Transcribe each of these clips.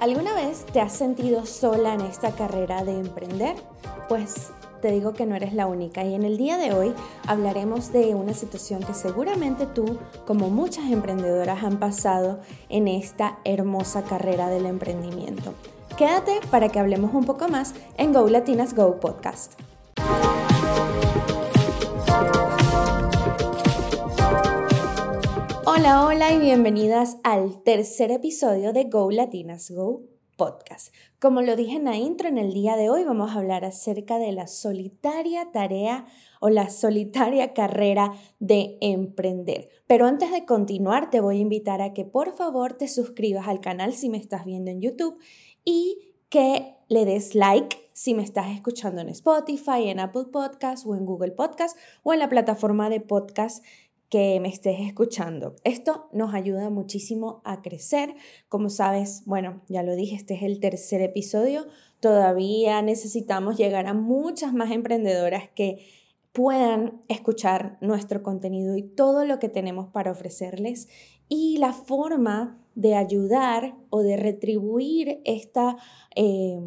¿Alguna vez te has sentido sola en esta carrera de emprender? Pues te digo que no eres la única y en el día de hoy hablaremos de una situación que seguramente tú, como muchas emprendedoras, han pasado en esta hermosa carrera del emprendimiento. Quédate para que hablemos un poco más en Go Latinas Go Podcast. Hola, hola y bienvenidas al tercer episodio de Go Latinas Go podcast. Como lo dije en la intro, en el día de hoy vamos a hablar acerca de la solitaria tarea o la solitaria carrera de emprender. Pero antes de continuar, te voy a invitar a que por favor te suscribas al canal si me estás viendo en YouTube y que le des like si me estás escuchando en Spotify, en Apple Podcast o en Google Podcast o en la plataforma de podcast que me estés escuchando. Esto nos ayuda muchísimo a crecer. Como sabes, bueno, ya lo dije, este es el tercer episodio. Todavía necesitamos llegar a muchas más emprendedoras que puedan escuchar nuestro contenido y todo lo que tenemos para ofrecerles. Y la forma de ayudar o de retribuir esta... Eh,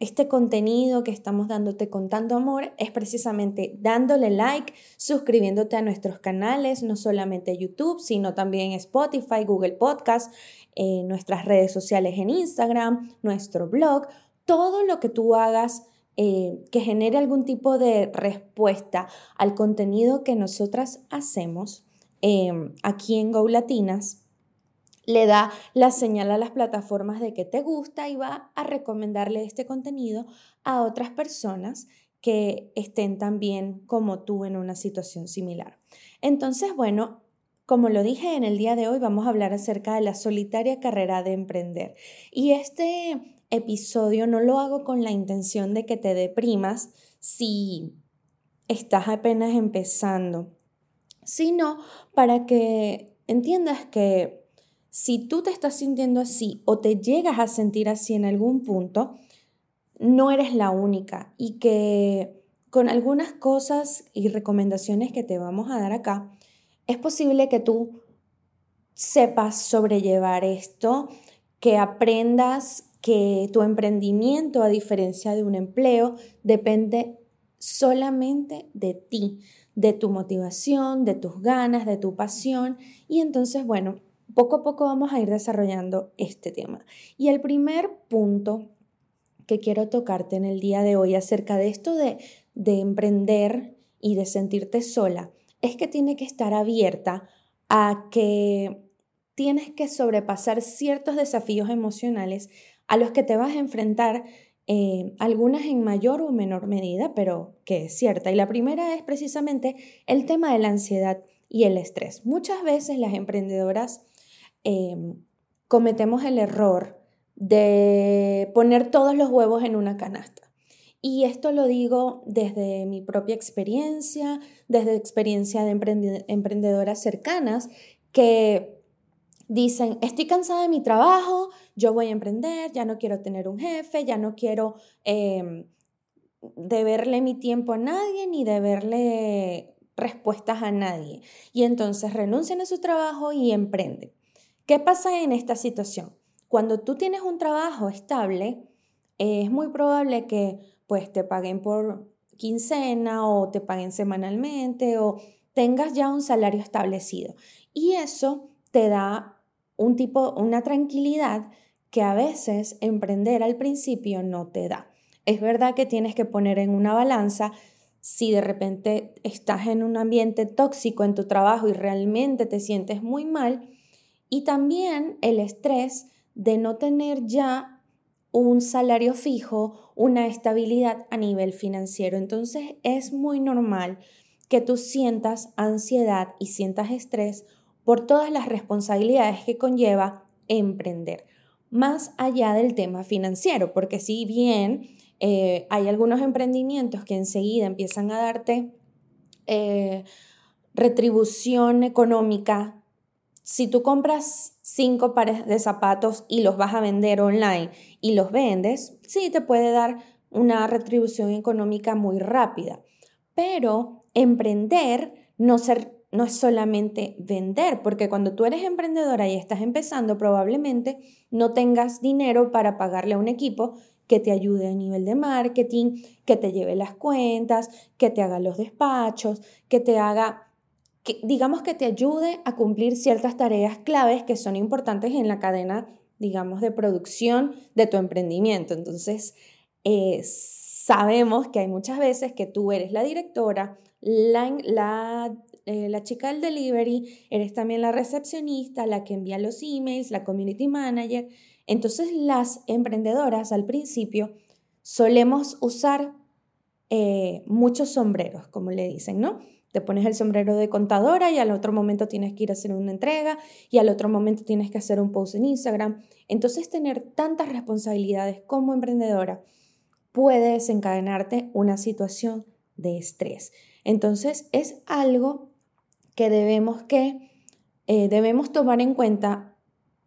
este contenido que estamos dándote con tanto amor es precisamente dándole like, suscribiéndote a nuestros canales, no solamente YouTube, sino también Spotify, Google Podcast, eh, nuestras redes sociales en Instagram, nuestro blog, todo lo que tú hagas eh, que genere algún tipo de respuesta al contenido que nosotras hacemos eh, aquí en Go Latinas le da la señal a las plataformas de que te gusta y va a recomendarle este contenido a otras personas que estén también como tú en una situación similar. Entonces, bueno, como lo dije en el día de hoy, vamos a hablar acerca de la solitaria carrera de emprender. Y este episodio no lo hago con la intención de que te deprimas si estás apenas empezando, sino para que entiendas que si tú te estás sintiendo así o te llegas a sentir así en algún punto, no eres la única y que con algunas cosas y recomendaciones que te vamos a dar acá, es posible que tú sepas sobrellevar esto, que aprendas que tu emprendimiento, a diferencia de un empleo, depende solamente de ti, de tu motivación, de tus ganas, de tu pasión. Y entonces, bueno, poco a poco vamos a ir desarrollando este tema. Y el primer punto que quiero tocarte en el día de hoy acerca de esto de, de emprender y de sentirte sola es que tiene que estar abierta a que tienes que sobrepasar ciertos desafíos emocionales a los que te vas a enfrentar, eh, algunas en mayor o menor medida, pero que es cierta. Y la primera es precisamente el tema de la ansiedad y el estrés. Muchas veces las emprendedoras Em, cometemos el error de poner todos los huevos en una canasta. Y esto lo digo desde mi propia experiencia, desde experiencia de emprendedoras cercanas que dicen, estoy cansada de mi trabajo, yo voy a emprender, ya no quiero tener un jefe, ya no quiero eh, deberle mi tiempo a nadie ni deberle respuestas a nadie. Y entonces renuncian a su trabajo y emprenden. ¿Qué pasa en esta situación? Cuando tú tienes un trabajo estable, es muy probable que pues te paguen por quincena o te paguen semanalmente o tengas ya un salario establecido. Y eso te da un tipo, una tranquilidad que a veces emprender al principio no te da. Es verdad que tienes que poner en una balanza si de repente estás en un ambiente tóxico en tu trabajo y realmente te sientes muy mal, y también el estrés de no tener ya un salario fijo, una estabilidad a nivel financiero. Entonces es muy normal que tú sientas ansiedad y sientas estrés por todas las responsabilidades que conlleva emprender, más allá del tema financiero, porque si bien eh, hay algunos emprendimientos que enseguida empiezan a darte eh, retribución económica si tú compras cinco pares de zapatos y los vas a vender online y los vendes, sí te puede dar una retribución económica muy rápida. Pero emprender no se, no es solamente vender, porque cuando tú eres emprendedora y estás empezando, probablemente no tengas dinero para pagarle a un equipo que te ayude a nivel de marketing, que te lleve las cuentas, que te haga los despachos, que te haga, que, digamos que te ayude a cumplir ciertas tareas claves que son importantes en la cadena, digamos, de producción de tu emprendimiento. Entonces, eh, sabemos que hay muchas veces que tú eres la directora, la, la eh, la chica del delivery, eres también la recepcionista, la que envía los emails, la community manager. Entonces las emprendedoras al principio solemos usar eh, muchos sombreros, como le dicen, ¿no? Te pones el sombrero de contadora y al otro momento tienes que ir a hacer una entrega y al otro momento tienes que hacer un post en Instagram. Entonces tener tantas responsabilidades como emprendedora puede desencadenarte una situación de estrés. Entonces es algo que debemos, que, eh, debemos tomar en cuenta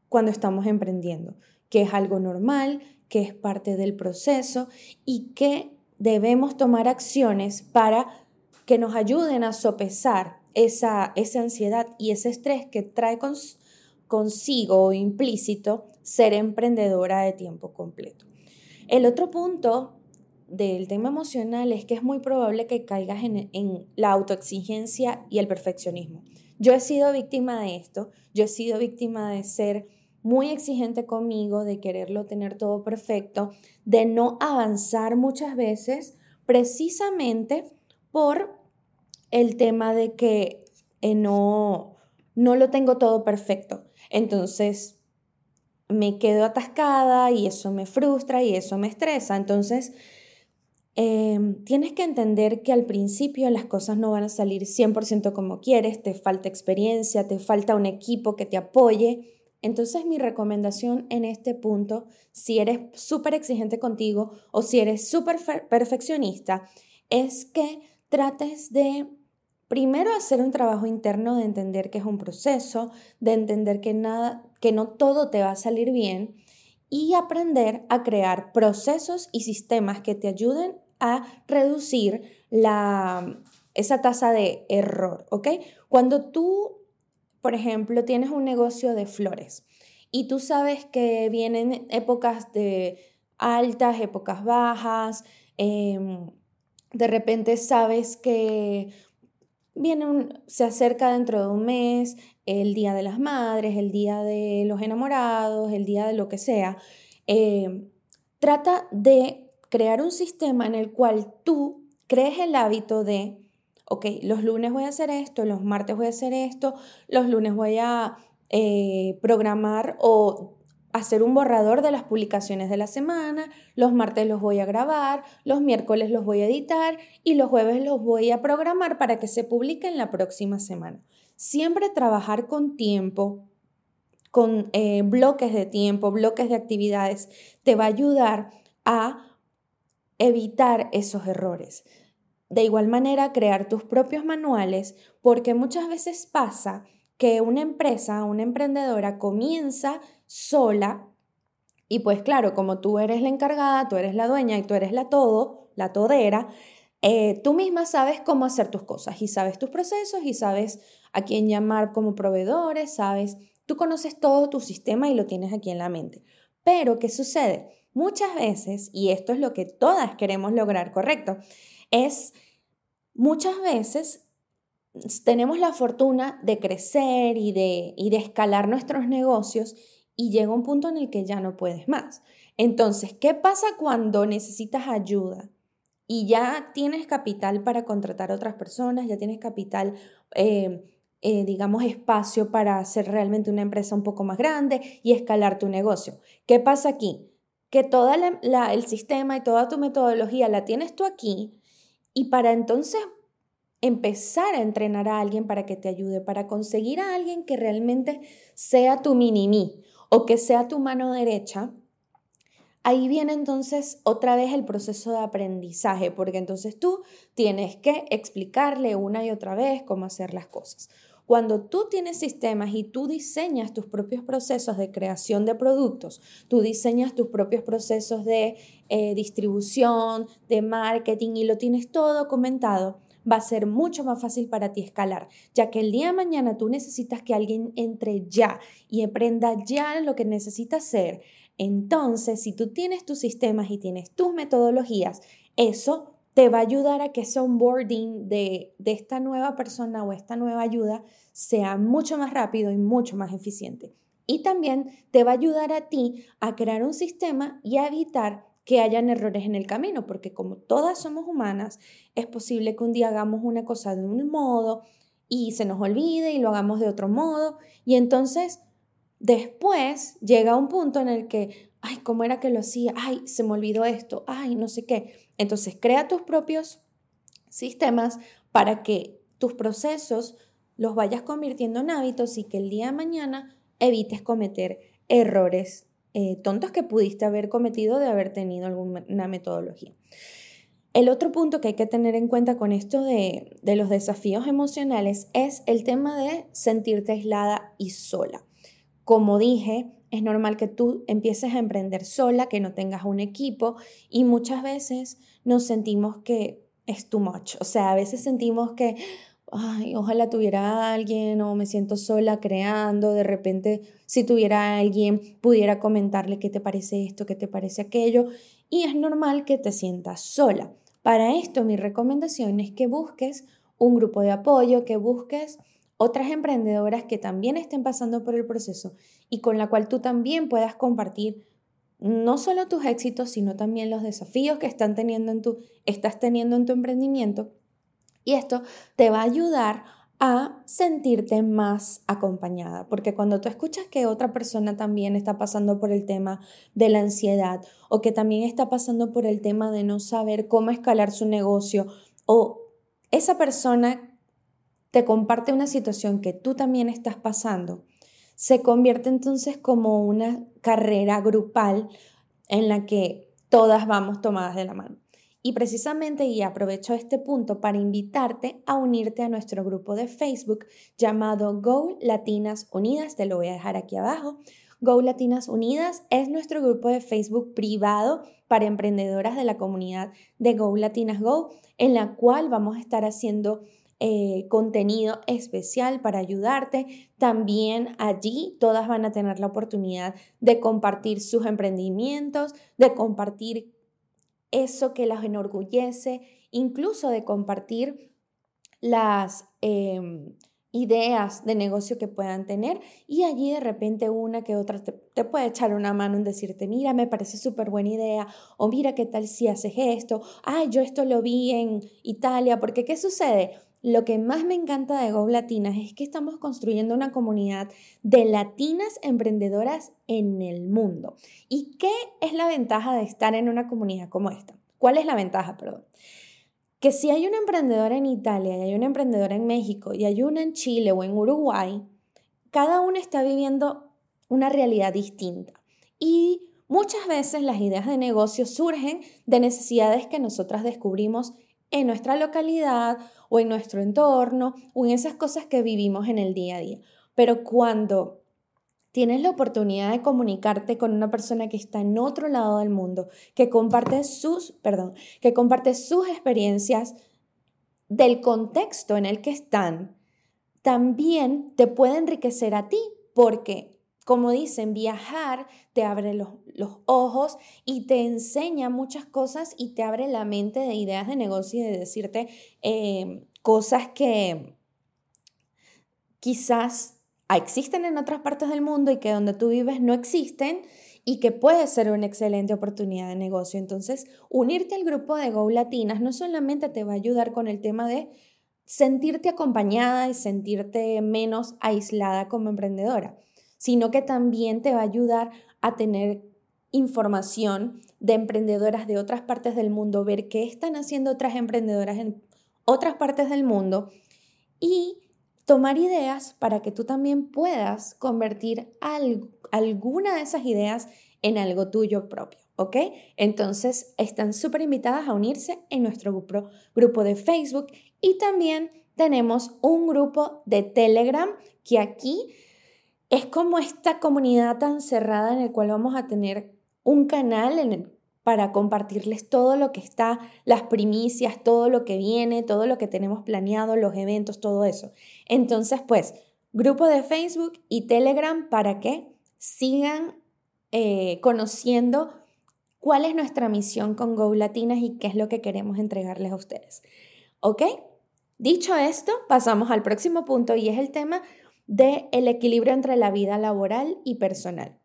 cuando estamos emprendiendo, que es algo normal, que es parte del proceso y que debemos tomar acciones para que nos ayuden a sopesar esa, esa ansiedad y ese estrés que trae consigo o implícito ser emprendedora de tiempo completo. El otro punto del tema emocional es que es muy probable que caigas en, en, la autoexigencia y el perfeccionismo. Yo he sido víctima de esto, yo he sido víctima de ser muy exigente conmigo, de quererlo tener todo perfecto, de no avanzar muchas veces precisamente por el tema de que eh, no, no lo tengo todo perfecto. Entonces me quedo atascada y eso me frustra y eso me estresa. Entonces Em, tienes que entender que al principio las cosas no van a salir 100% como quieres, te falta experiencia, te falta un equipo que te apoye. Entonces mi recomendación en este punto, si eres súper exigente contigo o si eres súper perfeccionista, es que trates de primero hacer un trabajo interno de entender que es un proceso, de entender que nada, que no todo te va a salir bien y aprender a crear procesos y sistemas que te ayuden a reducir la, esa tasa de error, ¿ok? Cuando tú, por ejemplo, tienes un negocio de flores y tú sabes que vienen épocas de altas, épocas bajas, em, de repente sabes que viene se acerca dentro de un mes el Día de las Madres, el Día de los Enamorados, el Día de lo que sea. Em, trata de crear un sistema en el cual tú crees el hábito de, ok, los lunes voy a hacer esto, los martes voy a hacer esto, los lunes voy a eh, programar o hacer un borrador de las publicaciones de la semana, los martes los voy a grabar, los miércoles los voy a editar y los jueves los voy a programar para que se publiquen la próxima semana. Siempre trabajar con tiempo, con eh, bloques de tiempo, bloques de actividades, te va a ayudar a evitar esos errores. De igual manera, crear tus propios manuales, porque muchas veces pasa que una empresa, una emprendedora comienza sola y pues claro, como tú eres la encargada, tú eres la dueña y tú eres la todo, la todera, eh, tú misma sabes cómo hacer tus cosas y sabes tus procesos y sabes a quién llamar como proveedores, sabes, tú conoces todo tu sistema y lo tienes aquí en la mente. Pero, ¿qué sucede? Muchas veces, y esto es lo que todas queremos lograr, correcto, es muchas veces tenemos la fortuna de crecer y de, y de escalar nuestros negocios y llega un punto en el que ya no puedes más. Entonces, ¿qué pasa cuando necesitas ayuda? Y ya tienes capital para contratar a otras personas, ya tienes capital, eh, eh, digamos, espacio para hacer realmente una empresa un poco más grande y escalar tu negocio. ¿Qué pasa aquí? que todo el sistema y toda tu metodología la tienes tú aquí y para entonces empezar a entrenar a alguien para que te ayude, para conseguir a alguien que realmente sea tu mini-mí o que sea tu mano derecha, ahí viene entonces otra vez el proceso de aprendizaje, porque entonces tú tienes que explicarle una y otra vez cómo hacer las cosas. Cuando tú tienes sistemas y tú diseñas tus propios procesos de creación de productos, tú diseñas tus propios procesos de eh, distribución, de marketing y lo tienes todo comentado, va a ser mucho más fácil para ti escalar, ya que el día de mañana tú necesitas que alguien entre ya y aprenda ya lo que necesita hacer. Entonces, si tú tienes tus sistemas y tienes tus metodologías, eso te va a ayudar a que ese onboarding de, de esta nueva persona o esta nueva ayuda sea mucho más rápido y mucho más eficiente. Y también te va a ayudar a ti a crear un sistema y a evitar que hayan errores en el camino, porque como todas somos humanas, es posible que un día hagamos una cosa de un modo y se nos olvide y lo hagamos de otro modo. Y entonces después llega un punto en el que, ay, ¿cómo era que lo hacía? Ay, se me olvidó esto, ay, no sé qué. Entonces crea tus propios sistemas para que tus procesos los vayas convirtiendo en hábitos y que el día de mañana evites cometer errores eh, tontos que pudiste haber cometido de haber tenido alguna metodología. El otro punto que hay que tener en cuenta con esto de, de los desafíos emocionales es el tema de sentirte aislada y sola. Como dije, es normal que tú empieces a emprender sola, que no tengas un equipo y muchas veces nos sentimos que es too much. O sea, a veces sentimos que, ay, ojalá tuviera alguien o me siento sola creando, de repente si tuviera alguien pudiera comentarle qué te parece esto, qué te parece aquello, y es normal que te sientas sola. Para esto mi recomendación es que busques un grupo de apoyo, que busques otras emprendedoras que también estén pasando por el proceso y con la cual tú también puedas compartir no solo tus éxitos, sino también los desafíos que están teniendo en tu, estás teniendo en tu emprendimiento y esto te va a ayudar a sentirte más acompañada, porque cuando tú escuchas que otra persona también está pasando por el tema de la ansiedad o que también está pasando por el tema de no saber cómo escalar su negocio o esa persona te comparte una situación que tú también estás pasando, se convierte entonces como una carrera grupal en la que todas vamos tomadas de la mano. Y precisamente, y aprovecho este punto para invitarte a unirte a nuestro grupo de Facebook llamado Go Latinas Unidas, te lo voy a dejar aquí abajo. Go Latinas Unidas es nuestro grupo de Facebook privado para emprendedoras de la comunidad de Go Latinas Go, en la cual vamos a estar haciendo eh, contenido especial para ayudarte. También allí todas van a tener la oportunidad de compartir sus emprendimientos, de compartir eso que las enorgullece, incluso de compartir las em, ideas de negocio que puedan tener y allí de repente una que otra te, te puede echar una mano en decirte, mira, me parece súper buena idea o mira qué tal si haces esto, ay, yo esto lo vi en Italia, porque ¿qué sucede? Lo que más me encanta de Go Latinas es que estamos construyendo una comunidad de latinas emprendedoras en el mundo. ¿Y qué es la ventaja de estar en una comunidad como esta? ¿Cuál es la ventaja, perdón? Que si hay una emprendedora en Italia y hay una emprendedora en México y hay una en Chile o en Uruguay, cada una está viviendo una realidad distinta. Y muchas veces las ideas de negocio surgen de necesidades que nosotras descubrimos en nuestra localidad o en nuestro entorno o en esas cosas que vivimos en el día a día. Pero cuando tienes la oportunidad de comunicarte con una persona que está en otro lado del mundo, que comparte sus, perdón, que comparte sus experiencias del contexto en el que están, también te puede enriquecer a ti porque como dicen, viajar te abre los, ojos y te enseña muchas cosas y te abre la mente de ideas de negocio y de decirte em, cosas que quizás existen en otras partes del mundo y que donde tú vives no existen y que puede ser una excelente oportunidad de negocio. Entonces, unirte al grupo de Go Latinas no solamente te va a ayudar con el tema de sentirte acompañada y sentirte menos aislada como emprendedora, sino que también te va a ayudar a tener información de emprendedoras de otras partes del mundo, ver qué están haciendo otras emprendedoras en otras partes del mundo y tomar ideas para que tú también puedas convertir alguna de esas ideas en algo tuyo propio, ¿ok? Entonces están súper invitadas a unirse en nuestro grupo, grupo de Facebook y también tenemos un grupo de Telegram que aquí es como esta comunidad tan cerrada en el cual vamos a tener un canal para compartirles todo lo que está, las primicias, todo lo que viene, todo lo que tenemos planeado, los eventos, todo eso. Entonces, pues, grupo de Facebook y Telegram para que sigan eh, conociendo cuál es nuestra misión con Go Latinas y qué es lo que queremos entregarles a ustedes. ¿Ok? Dicho esto, pasamos al próximo punto y es el tema del el equilibrio entre la vida laboral y personal.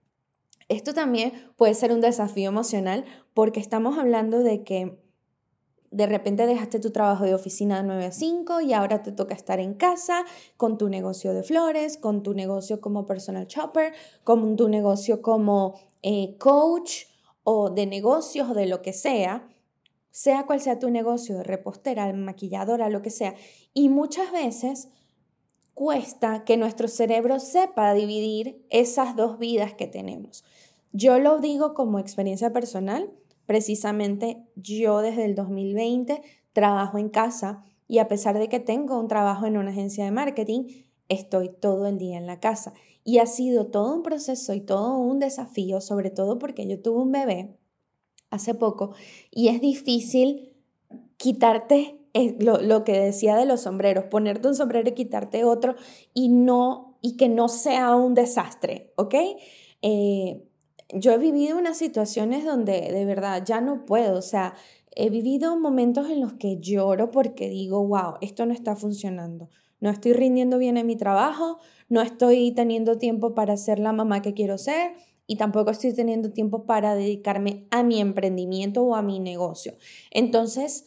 Esto también puede ser un desafío emocional porque estamos hablando de que de repente dejaste tu trabajo de oficina de 9 a 5 y ahora te toca estar en casa con tu negocio de flores, con tu negocio como personal shopper, con tu negocio como eh, coach o de negocios o de lo que sea, sea cual sea tu negocio, de repostera, maquilladora, lo que sea. Y muchas veces cuesta que nuestro cerebro sepa dividir esas dos vidas que tenemos. Yo lo digo como experiencia personal, precisamente yo desde el 2020 trabajo en casa y a pesar de que tengo un trabajo en una agencia de marketing, estoy todo el día en la casa. Y ha sido todo un proceso y todo un desafío, sobre todo porque yo tuve un bebé hace poco y es difícil quitarte lo, que decía de los sombreros, ponerte un sombrero y quitarte otro y no y que no sea un desastre, ¿ok? Eh, yo he vivido unas situaciones donde de verdad ya no puedo, o sea, he vivido momentos en los que lloro porque digo, wow, esto no está funcionando, no estoy rindiendo bien en mi trabajo, no estoy teniendo tiempo para ser la mamá que quiero ser y tampoco estoy teniendo tiempo para dedicarme a mi emprendimiento o a mi negocio. Entonces,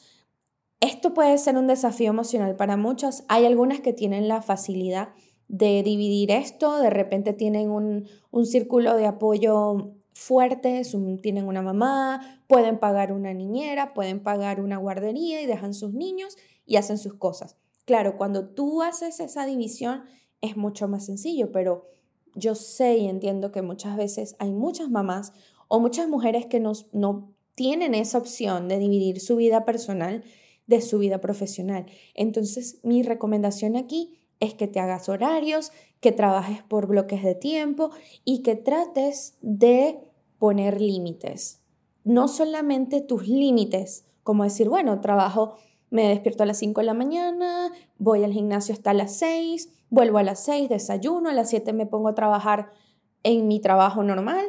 esto puede ser un desafío emocional para muchas. Hay algunas que tienen la facilidad de dividir esto, de repente tienen un, círculo de apoyo fuerte, tienen una mamá, pueden pagar una niñera, pueden pagar una guardería y dejan sus niños y hacen sus cosas. Claro, cuando tú haces esa división es mucho más sencillo, pero yo sé y entiendo que muchas veces hay muchas mamás o muchas mujeres que no tienen esa opción de dividir su vida personal de su vida profesional. Entonces, mi recomendación aquí es que te hagas horarios, que trabajes por bloques de tiempo y que trates de poner límites. No solamente tus límites, como decir, bueno, trabajo, me despierto a las 5 de la mañana, voy al gimnasio hasta las 6, vuelvo a las 6, desayuno, a las 7 me pongo a trabajar en mi trabajo normal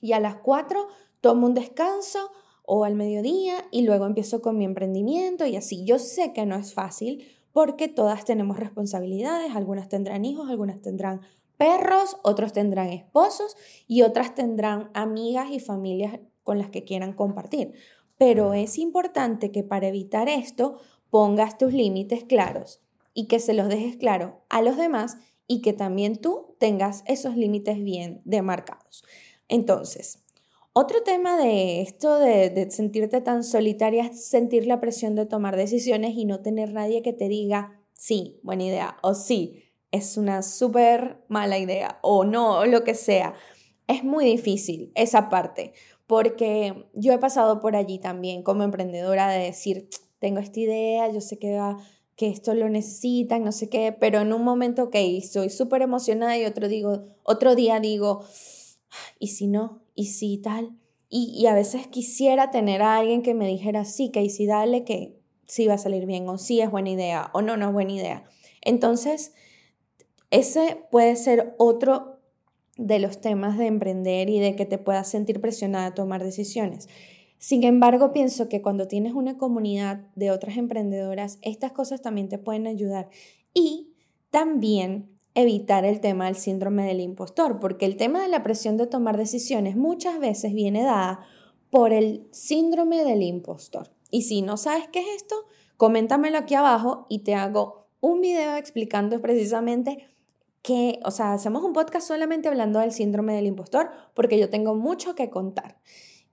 y a las 4 tomo un descanso o al mediodía y luego empiezo con mi emprendimiento y así. Yo sé que no es fácil porque todas tenemos responsabilidades, algunas tendrán hijos, algunas tendrán perros, otros tendrán esposos y otras tendrán amigas y familias con las que quieran compartir. Pero es importante que para evitar esto pongas tus límites claros y que se los dejes claro a los demás y que también tú tengas esos límites bien demarcados. Entonces, otro tema de esto de, sentirte tan solitaria es sentir la presión de tomar decisiones y no tener nadie que te diga, sí, buena idea, o sí, es una súper mala idea, o no, o lo que sea. Es muy difícil esa parte, porque yo he pasado por allí también como emprendedora de decir, tengo esta idea, yo sé que, que esto lo necesitan, no sé qué, pero en un momento, ok, soy súper emocionada y otro, digo, otro día digo, ¿y si no? ¿Y si tal? Y, a veces quisiera tener a alguien que me dijera, sí, que y si dale, que sí va a salir bien, o sí es buena idea, o no, no es buena idea. Entonces, ese puede ser otro de los temas de emprender y de que te puedas sentir presionada a tomar decisiones. Sin embargo, pienso que cuando tienes una comunidad de otras emprendedoras, estas cosas también te pueden ayudar. Y también evitar el tema del síndrome del impostor, porque el tema de la presión de tomar decisiones muchas veces viene dada por el síndrome del impostor. Y si no sabes qué es esto, coméntamelo aquí abajo y te hago un video explicando precisamente que, o sea, hacemos un podcast solamente hablando del síndrome del impostor, porque yo tengo mucho que contar.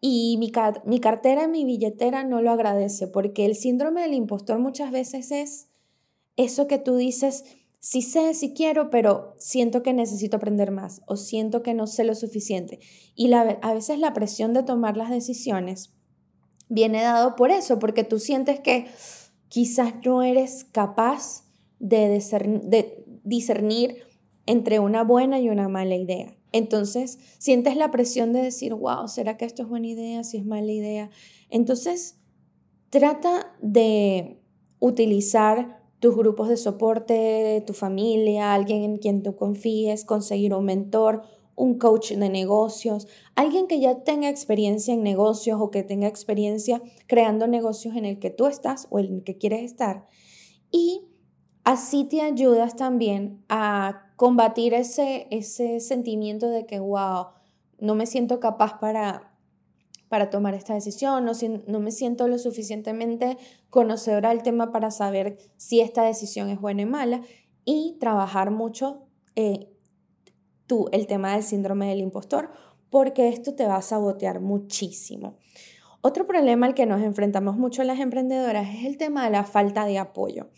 Y mi, mi cartera, mi billetera no lo agradece, porque el síndrome del impostor muchas veces es eso que tú dices, sí sé, sí quiero, pero siento que necesito aprender más o siento que no sé lo suficiente. Y a veces la presión de tomar las decisiones viene dado por eso, porque tú sientes que quizás no eres capaz de discernir, de discernir entre una buena y una mala idea. Entonces, sientes la presión de decir, wow, ¿será que esto es buena idea? Si es mala idea. Entonces, trata de utilizar tus grupos de soporte, tu familia, alguien en quien tú confíes, conseguir un mentor, un coach de negocios, alguien que ya tenga experiencia en negocios o que tenga experiencia creando negocios en el que tú estás o en el que quieres estar. Y así te ayudas también a combatir ese, ese sentimiento de que, wow, no me siento capaz para, para tomar esta decisión, no, no me siento lo suficientemente conocedora del tema para saber si esta decisión es buena o mala y trabajar mucho eh, tú el tema del síndrome del impostor, porque esto te va a sabotear muchísimo. Otro problema al que nos enfrentamos mucho las emprendedoras es el tema de la falta de apoyo.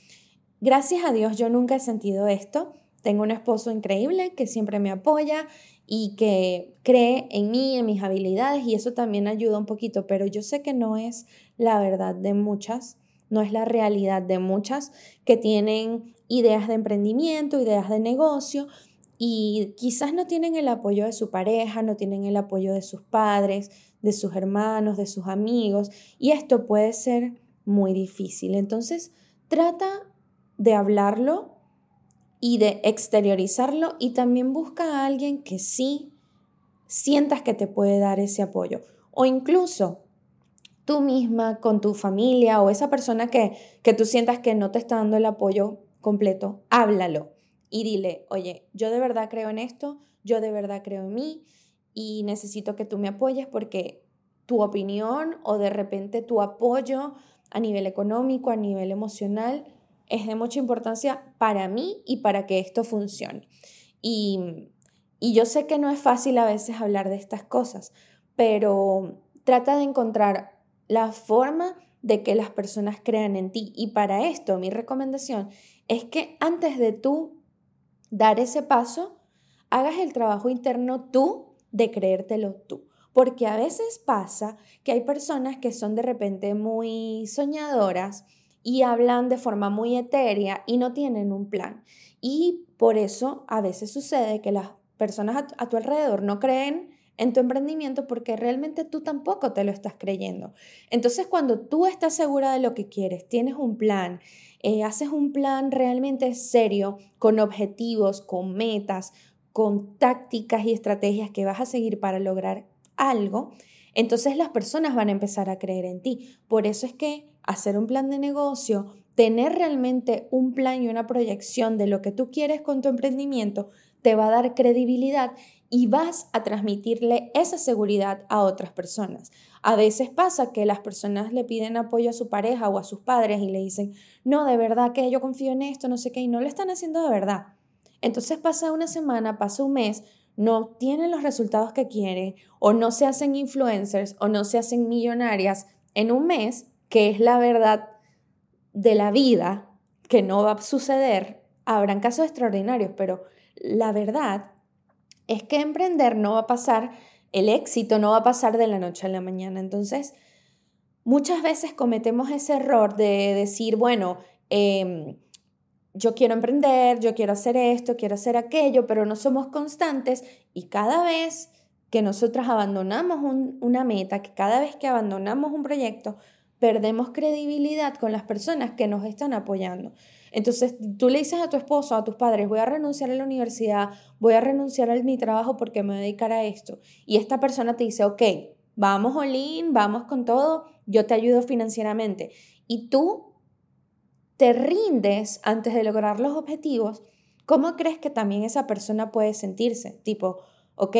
Gracias a Dios yo nunca he sentido esto. Tengo un esposo increíble que siempre me apoya y que cree en mí, en mis habilidades y eso también ayuda un poquito, pero yo sé que no es la verdad de muchas, no es la realidad de muchas que tienen ideas de emprendimiento, ideas de negocio, y quizás no tienen el apoyo de su pareja, no tienen el apoyo de sus padres, de sus hermanos, de sus amigos y esto puede ser muy difícil. Entonces, trata de hablarlo y de exteriorizarlo y también busca a alguien que sí sientas que te puede dar ese apoyo. O incluso tú misma con tu familia o esa persona que, que tú sientas que no te está dando el apoyo completo, háblalo y dile, oye, yo de verdad creo en esto, yo de verdad creo en mí y necesito que tú me apoyes porque tu opinión o de repente tu apoyo a nivel económico, a nivel emocional, es de mucha importancia para mí y para que esto funcione. Y, y yo sé que no es fácil a veces hablar de estas cosas, pero trata de encontrar la forma de que las personas crean en ti. Y para esto mi recomendación es que antes de tú dar ese paso, hagas el trabajo interno tú de creértelo tú. Porque a veces pasa que hay personas que son de repente muy soñadoras y hablan de forma muy etérea y no tienen un plan. Y por eso a veces sucede que las personas a tu, alrededor no creen en tu emprendimiento porque realmente tú tampoco te lo estás creyendo. Entonces, cuando tú estás segura de lo que quieres, tienes un plan, eh, haces un plan realmente serio, con objetivos, con metas, con tácticas y estrategias que vas a seguir para lograr algo, entonces las personas van a empezar a creer en ti. Por eso es que hacer un plan de negocio, tener realmente un plan y una proyección de lo que tú quieres con tu emprendimiento, te va a dar credibilidad y vas a transmitirle esa seguridad a otras personas. A veces pasa que las personas le piden apoyo a su pareja o a sus padres y le dicen, no, de verdad que yo confío en esto, no sé qué, y no lo están haciendo de verdad. Entonces pasa una semana, pasa un mes, no tienen los resultados que quieren o no se hacen influencers o no se hacen millonarias en un mes, que es la verdad de la vida, que no va a suceder. Habrán casos extraordinarios, pero la verdad es que emprender no va a pasar, el éxito no va a pasar de la noche a la mañana. Entonces, muchas veces cometemos ese error de decir, bueno, em, yo quiero emprender, yo quiero hacer esto, quiero hacer aquello, pero no somos constantes y cada vez que nosotros abandonamos una meta, que cada vez que abandonamos un proyecto, perdemos credibilidad con las personas que nos están apoyando. Entonces, tú le dices a tu esposo, a tus padres, voy a renunciar a la universidad, voy a renunciar a mi trabajo porque me voy a dedicar a esto. Y esta persona te dice, ok, vamos, Olin, vamos con todo, yo te ayudo financieramente. Y tú te rindes antes de lograr los objetivos, ¿cómo crees que también esa persona puede sentirse? Tipo, ok,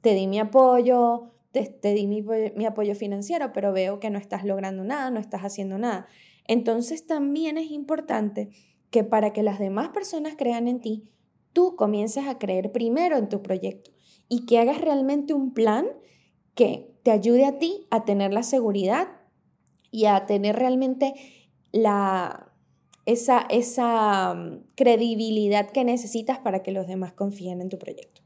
te di mi apoyo, te, di mi, mi apoyo financiero, pero veo que no estás logrando nada, no estás haciendo nada. Entonces también es importante que para que las demás personas crean en ti, tú comiences a creer primero en tu proyecto y que hagas realmente un plan que te ayude a ti a tener la seguridad y a tener realmente la, esa, esa mm, credibilidad que necesitas para que los demás confíen en tu proyecto.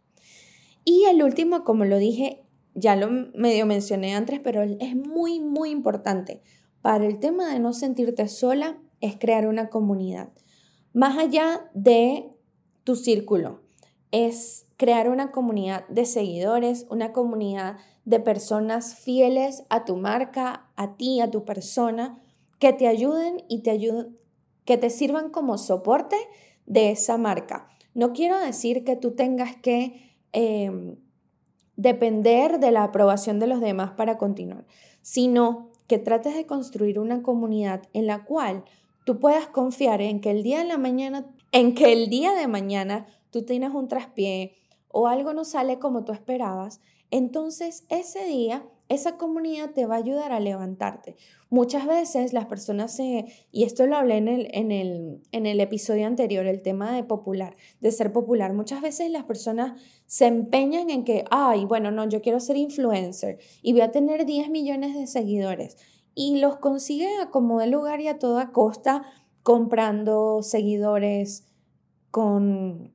Y el último, como lo dije, ya lo medio mencioné antes, pero es muy, muy importante. Para el tema de no sentirte sola, es crear una comunidad. Más allá de tu círculo, es crear una comunidad de seguidores, una comunidad de personas fieles a tu marca, a ti, a tu persona, que te ayuden y te ayuden, que te sirvan como soporte de esa marca. No quiero decir que tú tengas que em, depender de la aprobación de los demás para continuar, sino que trates de construir una comunidad en la cual tú puedas confiar en que el día de mañana, en que el día de mañana tú tienes un traspié o algo no sale como tú esperabas, entonces ese día esa comunidad te va a ayudar a levantarte. Muchas veces las personas se, y esto lo hablé en el, en, el, en el episodio anterior, el tema de popular, de ser popular, muchas veces las personas se empeñan en que, ay, bueno, no, yo quiero ser influencer y voy a tener 10 millones de seguidores. Y los consigue a como de lugar y a toda costa comprando seguidores con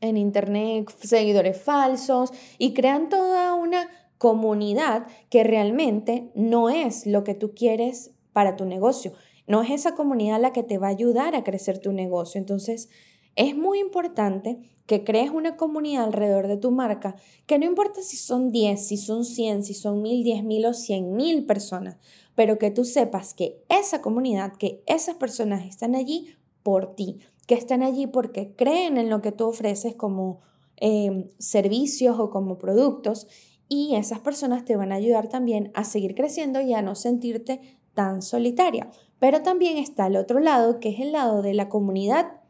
en internet, seguidores falsos y crean toda una comunidad que realmente no es lo que tú quieres para tu negocio. No es esa comunidad la que te va a ayudar a crecer tu negocio. Entonces, es muy importante que crees una comunidad alrededor de tu marca, que no importa si son 10, si son 100, si son 1000, 10.000 o 100.000 personas, pero que tú sepas que esa comunidad, que esas personas están allí por ti, que están allí porque creen en lo que tú ofreces como eh, servicios o como productos y esas personas te van a ayudar también a seguir creciendo y a no sentirte tan solitaria. Pero también está el otro lado, que es el lado de la comunidad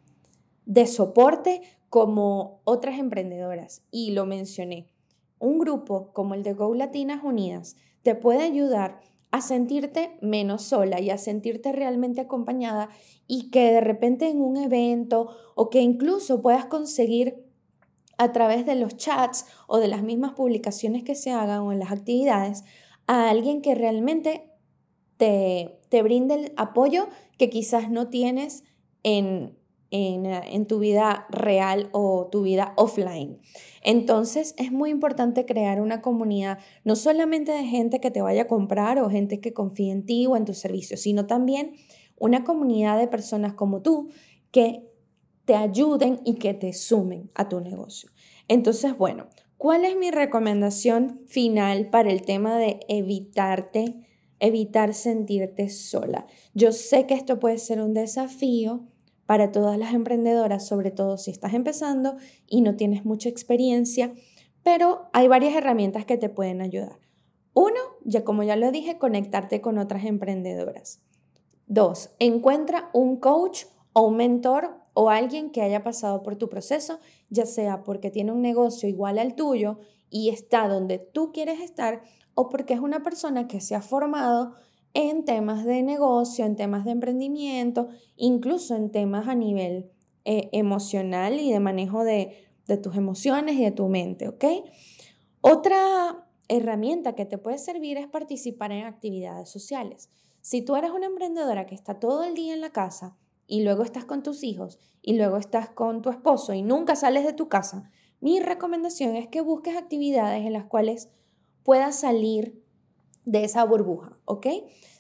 de soporte como otras emprendedoras. Y lo mencioné. Un grupo como el de Go Latinas Unidas te puede ayudar a sentirte menos sola y a sentirte realmente acompañada y que de repente en un evento o que incluso puedas conseguir a través de los chats o de las mismas publicaciones que se hagan o en las actividades a alguien que realmente te, te brinde el apoyo que quizás no tienes en, en, en, tu vida real o tu vida offline. Entonces es muy importante crear una comunidad, no solamente de gente que te vaya a comprar o gente que confíe en ti o en tus servicios, sino también una comunidad de personas como tú que te ayuden y que te sumen a tu negocio. Entonces, bueno, ¿cuál es mi recomendación final para el tema de evitarte, evitar sentirte sola? Yo sé que esto puede ser un desafío para todas las emprendedoras, sobre todo si estás empezando y no tienes mucha experiencia, pero hay varias herramientas que te pueden ayudar. Uno, ya como ya lo dije, conectarte con otras emprendedoras. Dos, encuentra un coach o un mentor o alguien que haya pasado por tu proceso, ya sea porque tiene un negocio igual al tuyo y está donde tú quieres estar, o porque es una persona que se ha formado en temas de negocio, en temas de emprendimiento, incluso en temas a nivel eh, emocional y de manejo de, de tus emociones y de tu mente, ¿ok? Otra herramienta que te puede servir es participar en actividades sociales. Si tú eres una emprendedora que está todo el día en la casa, y luego estás con tus hijos y luego estás con tu esposo y nunca sales de tu casa, mi recomendación es que busques actividades en las cuales puedas salir de esa burbuja, ¿ok?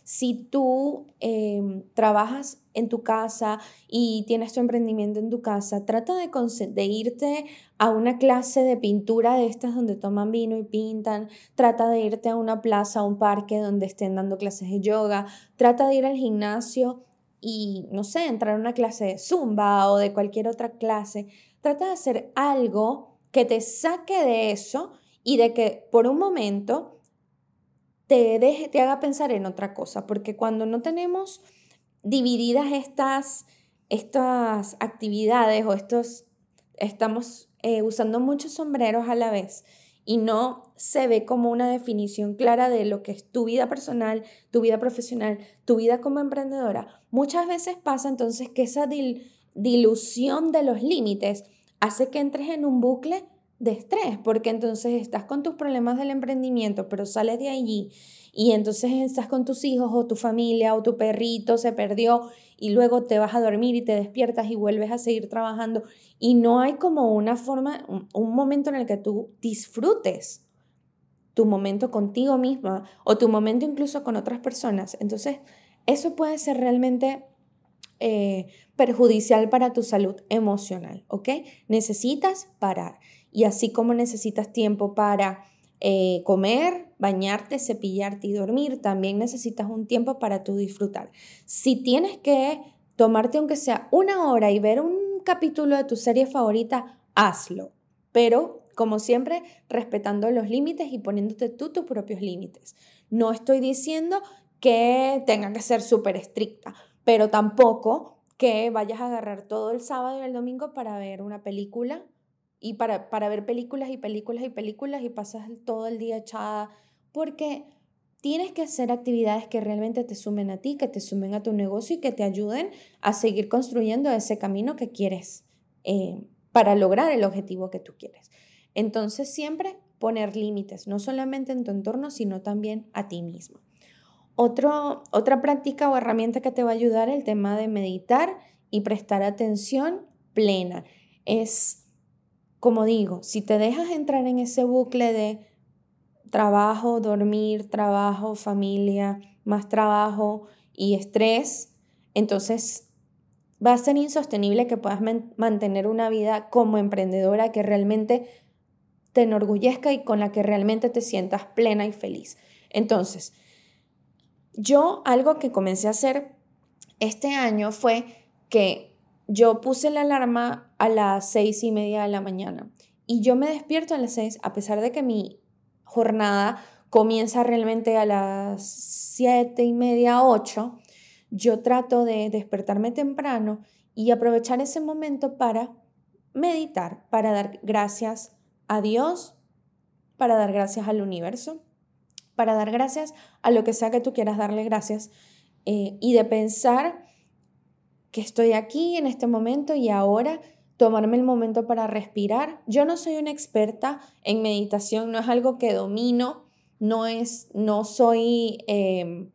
Si tú em, trabajas en tu casa y tienes tu emprendimiento en tu casa, trata de, de, irte a una clase de pintura de estas donde toman vino y pintan, trata de irte a una plaza, a un parque donde estén dando clases de yoga, trata de ir al gimnasio y, no sé, entrar a una clase de zumba o de cualquier otra clase, trata de hacer algo que te saque de eso y de que por un momento te, deje, te haga pensar en otra cosa, porque cuando no tenemos divididas estas, estas actividades o estos, estamos eh, usando muchos sombreros a la vez, y no se ve como una definición clara de lo que es tu vida personal, tu vida profesional, tu vida como emprendedora, muchas veces pasa entonces que esa dilución de los límites hace que entres en un bucle de estrés, porque entonces estás con tus problemas del emprendimiento, pero sales de allí y entonces estás con tus hijos o tu familia o tu perrito se perdió y luego te vas a dormir y te despiertas y vuelves a seguir trabajando y no hay como una forma, un, momento en el que tú disfrutes tu momento contigo misma o tu momento incluso con otras personas. Entonces, eso puede ser realmente eh, perjudicial para tu salud emocional, ¿ok? Necesitas parar. Y así como necesitas tiempo para eh, comer, bañarte, cepillarte y dormir, también necesitas un tiempo para tú disfrutar. Si tienes que tomarte aunque sea una hora y ver un capítulo de tu serie favorita, hazlo. Pero, como siempre, respetando los límites y poniéndote tú tus propios límites. No estoy diciendo que tenga que ser súper estricta, pero tampoco que vayas a agarrar todo el sábado y el domingo para ver una película y para, para ver películas y películas y películas y pasas todo el día echada, porque tienes que hacer actividades que realmente te sumen a ti, que te sumen a tu negocio y que te ayuden a seguir construyendo ese camino que quieres eh, para lograr el objetivo que tú quieres. Entonces siempre poner límites, no solamente en tu entorno, sino también a ti mismo. Otro, otra práctica o herramienta que te va a ayudar el tema de meditar y prestar atención plena. Es, como digo, si te dejas entrar en ese bucle de trabajo, dormir, trabajo, familia, más trabajo y estrés, entonces va a ser insostenible que puedas mantener una vida como emprendedora que realmente te enorgullezca y con la que realmente te sientas plena y feliz. Entonces, yo algo que comencé a hacer este año fue que yo puse la alarma a las seis y media de la mañana y yo me despierto a las seis a pesar de que mi jornada comienza realmente a las siete y media, ocho, yo trato de despertarme temprano y aprovechar ese momento para meditar, para dar gracias a Dios, para dar gracias al universo, para dar gracias a lo que sea que tú quieras darle gracias eh, y de pensar que estoy aquí en este momento y ahora tomarme el momento para respirar. Yo no soy una experta en meditación, no es algo que domino, no es, no soy eh,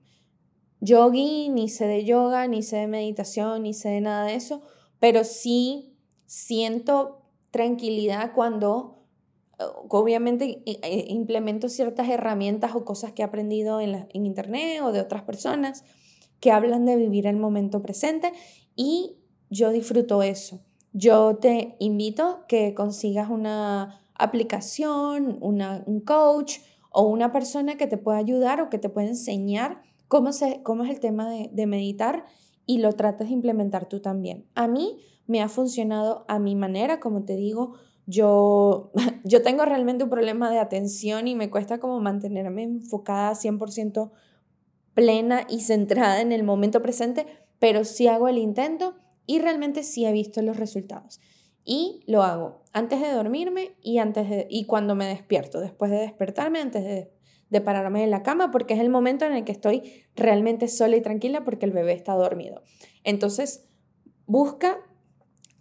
yogi, ni sé de yoga, ni sé de meditación, ni sé de nada de eso, pero sí siento tranquilidad cuando eh, obviamente implemento ciertas herramientas o cosas que he aprendido en, en internet o de otras personas que hablan de vivir el momento presente y yo disfruto eso. Yo te invito que consigas una aplicación, un coach o una persona que te pueda ayudar o que te pueda enseñar cómo, se, cómo es el tema de, de meditar y lo trates de implementar tú también. A mí me ha funcionado a mi manera, como te digo, yo, yo tengo realmente un problema de atención y me cuesta como mantenerme enfocada 100% plena y centrada en el momento presente, pero si hago el intento y realmente sí he visto los resultados. Y lo hago antes de dormirme y, antes de, y cuando me despierto, después de despertarme, antes de, de pararme en la cama, porque es el momento en el que estoy realmente sola y tranquila porque el bebé está dormido. Entonces, busca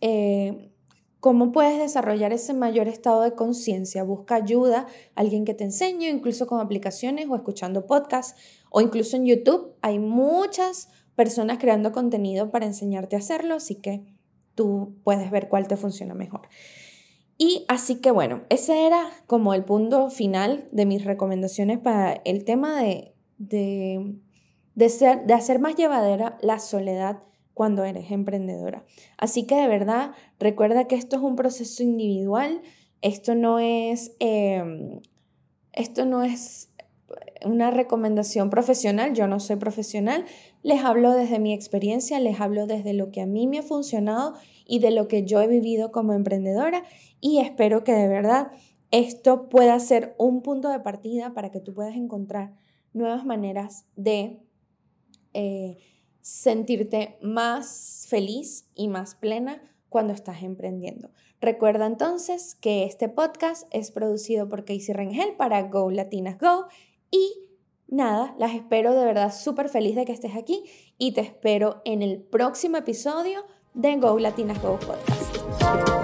eh, cómo puedes desarrollar ese mayor estado de conciencia. Busca ayuda, alguien que te enseñe, incluso con aplicaciones o escuchando podcasts o incluso en YouTube. Hay muchas personas creando contenido para enseñarte a hacerlo, así que tú puedes ver cuál te funciona mejor. Y así que bueno, ese era como el punto final de mis recomendaciones para el tema de, de, de, ser, de hacer más llevadera la soledad cuando eres emprendedora. Así que de verdad, recuerda que esto es un proceso individual, esto no es, em, esto no es una recomendación profesional, yo no soy profesional, les hablo desde mi experiencia, les hablo desde lo que a mí me ha funcionado y de lo que yo he vivido como emprendedora y espero que de verdad esto pueda ser un punto de partida para que tú puedas encontrar nuevas maneras de eh, sentirte más feliz y más plena cuando estás emprendiendo. Recuerda entonces que este podcast es producido por Casey Rengel para Go Latinas Go y nada, las espero de verdad súper feliz de que estés aquí y te espero en el próximo episodio de Go Latinas Go Podcast.